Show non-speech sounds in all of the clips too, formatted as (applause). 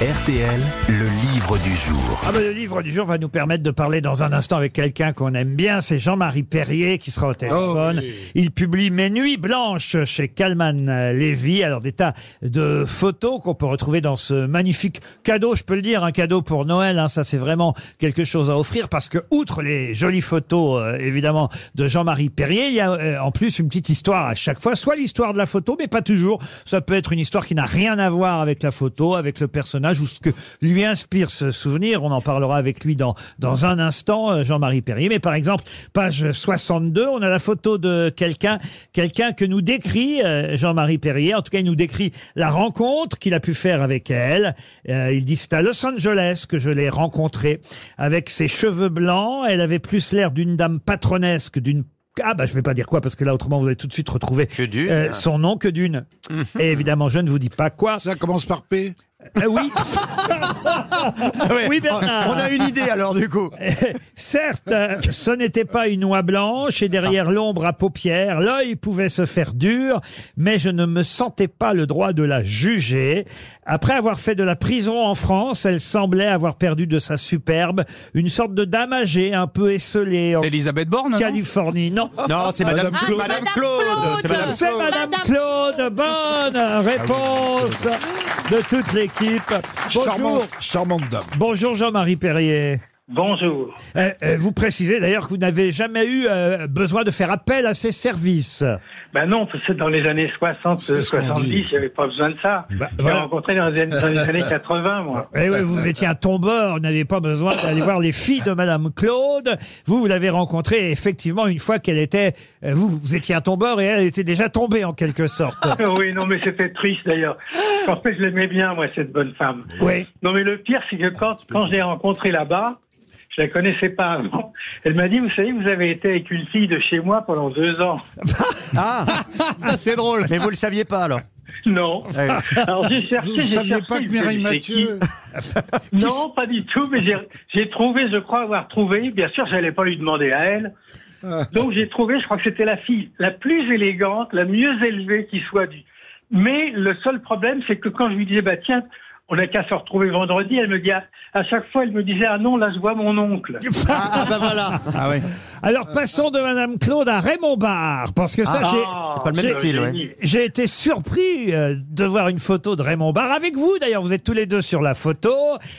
RTL, le livre du jour. Ah ben, le livre du jour va nous permettre de parler dans un instant avec quelqu'un qu'on aime bien, c'est Jean-Marie Perrier qui sera au téléphone. Il publie Mes nuits blanches chez Calman Lévy. Alors des tas de photos qu'on peut retrouver dans ce magnifique cadeau, je peux le dire, un cadeau pour Noël. hein. ça c'est vraiment quelque chose à offrir parce que outre les jolies photos euh, évidemment de Jean-Marie Perrier, il y a euh, en plus une petite histoire à chaque fois, soit l'histoire de la photo, mais pas toujours. Ça peut être une histoire qui n'a rien à voir avec la photo, avec le personnage ou ce que lui inspire ce souvenir. On en parlera avec lui dans, dans un instant, euh, Jean-Marie Perrier. Mais par exemple, page 62, on a la photo de quelqu'un, quelqu'un que nous décrit euh, Jean-Marie Perrier. En tout cas, il nous décrit la rencontre qu'il a pu faire avec elle. Euh, il dit c'est à Los Angeles que je l'ai rencontrée avec ses cheveux blancs. Elle avait plus l'air d'une dame patronesque, d'une ah bah je vais pas dire quoi parce que là autrement vous allez tout de suite retrouver euh, son nom que d'une. (laughs) Et évidemment je ne vous dis pas quoi. Ça commence par P. Euh, oui. oui Bernard. On a une idée alors du coup. (laughs) Certes, euh, ce n'était pas une oie blanche et derrière l'ombre à paupières, l'œil pouvait se faire dur, mais je ne me sentais pas le droit de la juger. Après avoir fait de la prison en France, elle semblait avoir perdu de sa superbe, une sorte de dame âgée, un peu esselée en C'est Elisabeth Borne, non? Californie. Non, Non, c'est Madame, Madame Claude. Madame Claude. C'est Madame c'est Madame Claude. Bonne réponse de toute l'équipe. Bonjour. Charmante, charmante dame. Bonjour Jean-Marie Perrier. Bonjour. Euh, euh, vous précisez d'ailleurs que vous n'avez jamais eu euh, besoin de faire appel à ces services. Ben non, parce que dans les années 60, C'est ce qu'on 70, dit. il n'y avait pas besoin de ça. Bah, J'ai voilà. rencontré dans les, années- dans les années 80, moi. (laughs) Eh oui, vous étiez un tombeur, vous n'avez pas besoin d'aller voir les filles de Madame Claude. Vous, vous l'avez rencontrée effectivement une fois qu'elle était... euh, Vous, vous étiez un tombeur et elle était déjà tombée en quelque sorte. (laughs) oui, non, mais c'était triste d'ailleurs. En fait, je l'aimais bien, moi, cette bonne femme. Oui. Non, mais le pire, c'est que quand, quand je l'ai rencontrée là-bas, je la connaissais pas avant. Elle m'a dit, vous savez, vous avez été avec une fille de chez moi pendant deux ans. (laughs) Ah, Ça, c'est drôle. mais vous le saviez pas alors. Non. Ouais. Alors j'ai cherché, Vous ne j'ai saviez cherché. pas que Mireille Mathieu. qui (laughs) Non, pas du tout, mais j'ai- j'ai trouvé, je crois avoir trouvé, bien sûr, j'allais pas lui demander à elle. Donc j'ai trouvé, je crois que c'était la fille la plus élégante, la mieux élevée qui soit du. Mais le seul problème, c'est que quand je lui disais, bah tiens, on n'a qu'à se retrouver vendredi, elle me dit, à, à chaque fois, elle me disait, ah non, là je vois mon oncle. (laughs) Ah, ah, bah voilà. Ah ouais. Alors passons de Madame Claude à Raymond Barre, parce que ça, j'ai... Ah, pas le même c'est style, ouais. génie. J'ai été surpris euh, de voir une photo de Raymond Barre avec vous. D'ailleurs, vous êtes tous les deux sur la photo.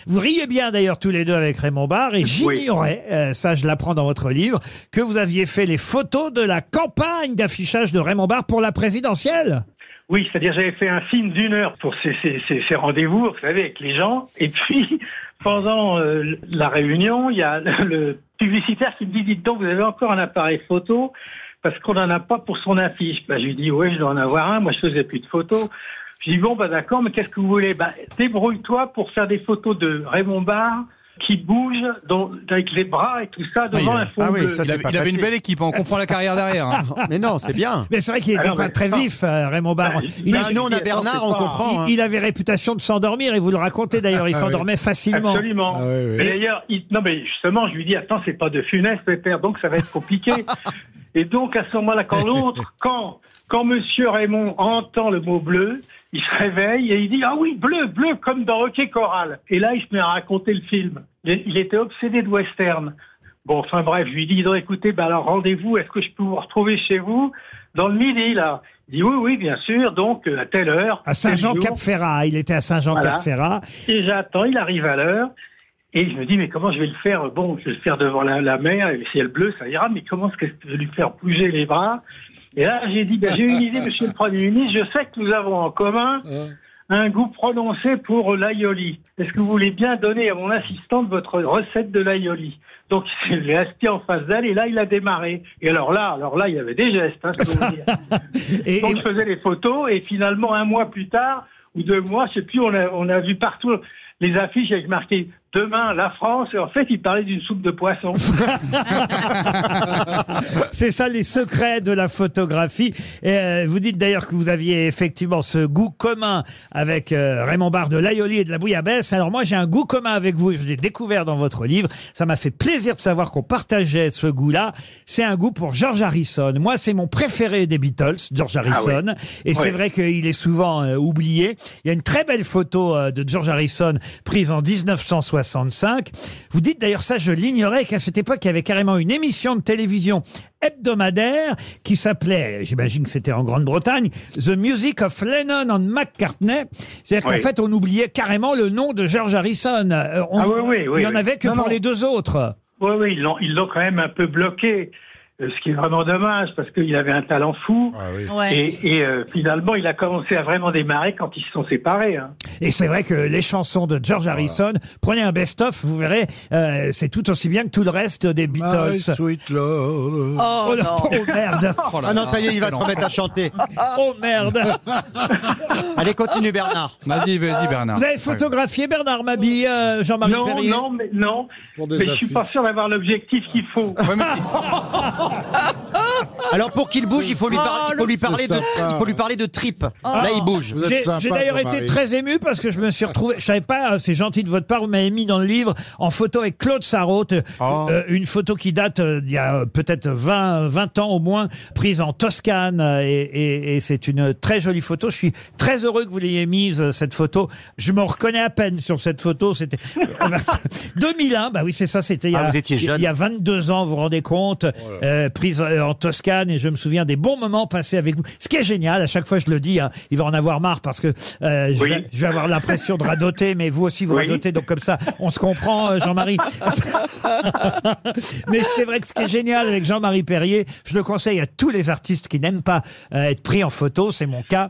Vous riez bien d'ailleurs tous les deux avec Raymond Barre. Et j'ignorais, euh, ça je l'apprends dans votre livre, que vous aviez fait les photos de la campagne d'affichage de Raymond Barre pour la présidentielle. Oui, c'est-à-dire j'avais fait un film d'une heure pour ces, ces, ces, ces rendez-vous, vous savez, avec les gens. Et puis, pendant euh, la réunion, il y a le publicitaire qui me dit, dites donc, vous avez encore un appareil photo parce qu'on n'en a pas pour son affiche. Ben, je lui dis, oui, je dois en avoir un. Moi, je faisais plus de photos. Je dis, bon, bah d'accord, mais qu'est-ce que vous voulez? Ben, Débrouille-toi pour faire des photos de Raymond Barre qui bouge avec les bras et tout ça devant il a- un fond ah oui, bleu. ça, Il, c'est avait, pas il avait une belle équipe, on comprend la carrière derrière. hein. (laughs) Mais non, c'est bien. Mais c'est vrai qu'il n'était Ah non, pas mais très vif, euh, Raymond Barre. Ben, Il, ben, avait- nous, on a Bernard, on comprend. hein. il avait réputation de s'endormir et vous le racontez d'ailleurs, il Ah oui. s'endormait facilement. Absolument. Ah oui, oui. Et d'ailleurs, il- non mais justement, je lui dis attends, c'est pas de funeste, pépère, donc ça va être compliqué. (laughs) et donc à ce moment-là, quand l'autre, quand quand Monsieur Raymond entend le mot bleu, il se réveille et il dit ah oui bleu, bleu comme dans Rocket Choral. Et là, il se met à raconter le film. Il, était obsédé de western. Bon, enfin bref, je lui dis écoutez, ben alors rendez-vous, est-ce que je peux vous retrouver chez vous dans le midi là? Il dit oui, oui, bien sûr. Donc euh, à telle heure. À. Saint-Jean-Cap-Ferrat, il était à Saint-Jean-Cap-Ferrat. Et j'attends, il arrive à l'heure. Et je me dis, mais comment je vais le faire? Bon, je vais le faire devant la, la mer, et le ciel bleu, ça ira, mais comment est-ce que je vais lui faire bouger les bras? Et là, j'ai dit, ben, j'ai une idée, (laughs) monsieur le Premier ministre, je sais que nous avons en commun un goût prononcé pour l'aioli. Est-ce que vous voulez bien donner à mon assistante votre recette de l'aioli? Donc, il s'est assis en face d'elle, et là, il a démarré. Et alors là, alors là, il y avait des gestes, hein, je. (laughs) Et, Donc je faisais les photos et finalement un mois plus tard ou deux mois, je sais plus, on a, on a vu partout les affiches avec marqué demain la France. Et en fait, il parlait d'une soupe de poisson. (laughs) C'est ça les secrets de la photographie. Et, euh, vous dites d'ailleurs que vous aviez effectivement ce goût commun avec euh, Raymond Barre de l'aïoli et de la bouillabaisse. Alors moi j'ai un goût commun avec vous et je l'ai découvert dans votre livre. Ça m'a fait plaisir de savoir qu'on partageait ce goût-là. C'est un goût pour George Harrison. Moi c'est mon préféré des Beatles, George Harrison. Et c'est vrai qu'il est souvent euh, oublié. Il y a une très belle photo euh, de George Harrison prise en 1965. Vous dites d'ailleurs ça, je l'ignorais, qu'à cette époque, il y avait carrément une émission de télévision hebdomadaire qui s'appelait, j'imagine que c'était en Grande-Bretagne, The Music of Lennon and McCartney. C'est-à-dire qu'en fait, on oubliait carrément le nom de George Harrison. Euh, on- Ah oui, oui, oui, il y en oui. avait que Non, pour non. les deux autres. Oui, oui, ils l'ont, ils l'ont quand même un peu bloqué, euh, ce qui est vraiment dommage parce qu'il avait un talent fou. Ah oui. Ouais. Et, et, euh, finalement, il a commencé à vraiment démarrer quand ils se sont séparés. hein. Et c'est vrai que les chansons de George Harrison, prenez un best-of, vous verrez, euh, c'est tout aussi bien que tout le reste des My Beatles. sweet. Oh, Oh, non, non. oh, merde (laughs) Oh là Ah non, là, ça y est, il va se remettre à chanter. (laughs) Oh merde (laughs) Allez, continue, Bernard. Vas-y, vas-y, Bernard. Vous avez photographié Bernard Mabille, euh, Jean-Marie Non, Perrier non, mais non. Pour des Mais je suis affiches. pas sûr d'avoir l'objectif qu'il faut. Ouais, mais si- Alors, pour qu'il bouge, il faut lui, par- Oh, il faut lui le- parler de, il faut lui parler de tripes. Là, il bouge. J'ai d'ailleurs été très ému parce que je me suis retrouvé, je savais pas, euh, c'est gentil de votre part, vous m'avez mis dans le livre en photo avec Claude Sarraute, euh, Oh. euh, une photo qui date euh, d'il y a euh, peut-être 20, 20 ans au moins, prise en Toscane euh, et, et- et c'est une très jolie photo. Je suis très heureux que vous l'ayez mise, euh, cette photo. Je me reconnais à peine sur cette photo, c'était 2001, (laughs) bah oui c'est ça, c'était il, y a- Ah, vous étiez jeune. il y a 22 ans, vous vous rendez compte, euh, prise euh, en Toscane et je me souviens des bons moments passés avec vous. Ce qui est génial, à chaque fois je le dis, hein, il va en avoir marre parce que euh, je, Oui. vais, je vais avoir l'impression de radoter, mais vous aussi vous Oui. radotez, donc comme ça on se comprend, euh, Jean-Marie. (laughs) mais c'est vrai que ce qui est génial avec Jean-Marie Perrier, je le conseille à tous les artistes qui n'aiment pas euh, être pris en photo, c'est mon cas,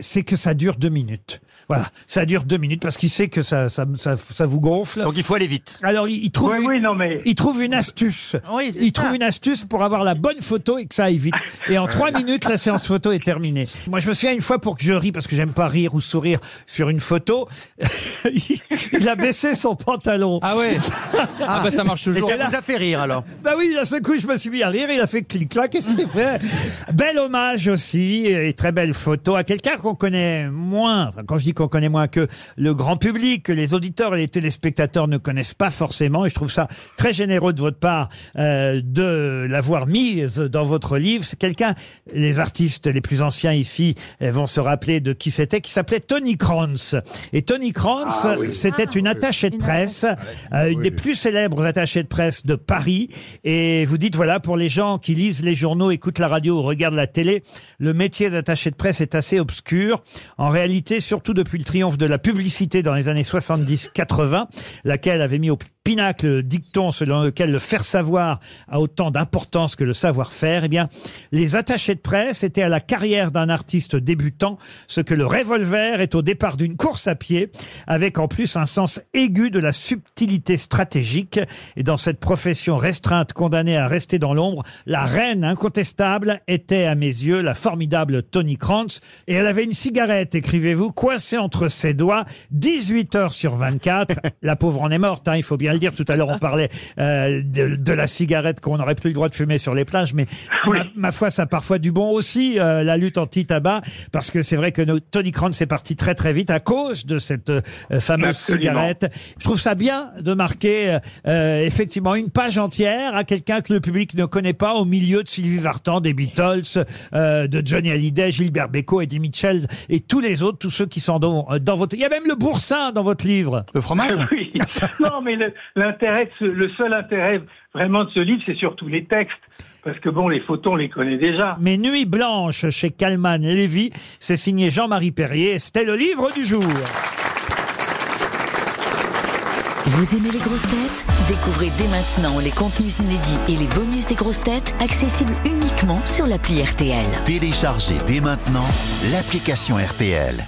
c'est que ça dure deux minutes. Voilà, ça dure deux minutes parce qu'il sait que ça, ça, ça, ça vous gonfle. Donc, il faut aller vite. Alors il, il trouve Oui, une- oui, non, mais il trouve une astuce. Oui, c'est il ça. trouve une astuce pour avoir la bonne photo et que ça aille vite. Et en trois minutes, la séance photo est terminée. Moi, je me souviens une fois pour que je ris parce que j'aime pas rire ou sourire sur une photo. (laughs) il a baissé son pantalon. Ah ouais Ah bah ça marche Et toujours. ça vous a fait rire, alors? Bah oui, d'un seul coup, je me suis mis à rire, il a fait clic-clac, et c'était fait. Bel hommage aussi, et très belle photo à quelqu'un qu'on connaît moins, enfin, quand je dis qu'on connaît moins que le grand public, que les auditeurs et les téléspectateurs ne connaissent pas forcément, et je trouve ça très généreux de votre part euh, de l'avoir mise dans votre livre. C'est quelqu'un, les artistes les plus anciens ici euh, vont se rappeler de qui c'était, qui s'appelait Tony Kranz. Et Tony Kranz, c'était une attachée de Une presse, euh, une des plus célèbres attachées de presse de Paris. Et vous dites, voilà, pour les gens qui lisent les journaux, écoutent la radio ou regardent la télé, le métier d'attaché de presse est assez obscur. En réalité, surtout depuis le triomphe de la publicité dans les années 70-80, laquelle avait mis au pinacle le dicton selon lequel le faire savoir a autant d'importance que le savoir-faire, eh bien, les attachés de presse étaient à la carrière d'un artiste débutant, ce que le revolver est au départ d'une course à pied, avec en plus un sens aigu de la subtilité stratégique. Et dans cette profession restreinte condamnée à rester dans l'ombre, la reine incontestable était à mes yeux la formidable Tony Krantz. Et elle avait une cigarette, écrivez-vous, coincée entre ses doigts, 18 heures sur 24. (laughs) La pauvre en est morte, hein, il faut bien le dire. Tout à l'heure, on (laughs) parlait euh, de, de la cigarette qu'on n'aurait plus le droit de fumer sur les plages, mais Oui. ma, ma foi, ça a parfois du bon aussi, euh, la lutte anti-tabac, parce que c'est vrai que nos, Tony Krantz est parti très très vite à cause de cette euh, fameuse Absolument. cigarette. Je trouve ça bien de marquer euh, euh, effectivement une page entière à quelqu'un que le public ne connaît pas au milieu de Sylvie Vartan, des Beatles, euh, de Johnny Hallyday, Gilbert Bécaud, Eddie Mitchell et tous les autres, tous ceux qui sont dans, dans votre... Il y a même le boursin dans votre livre. Le fromage (laughs) oui. Non, mais le- l'intérêt, le seul intérêt vraiment de ce livre, c'est surtout les textes. Parce que bon, les photos, on les connaît déjà. Mes nuits blanches chez Calman Lévy, c'est signé Jean-Marie Perrier. C'était le livre du jour. Vous aimez les grosses têtes? Découvrez dès maintenant les contenus inédits et les bonus des grosses têtes accessibles uniquement sur l'appli RTL. Téléchargez dès maintenant l'application RTL.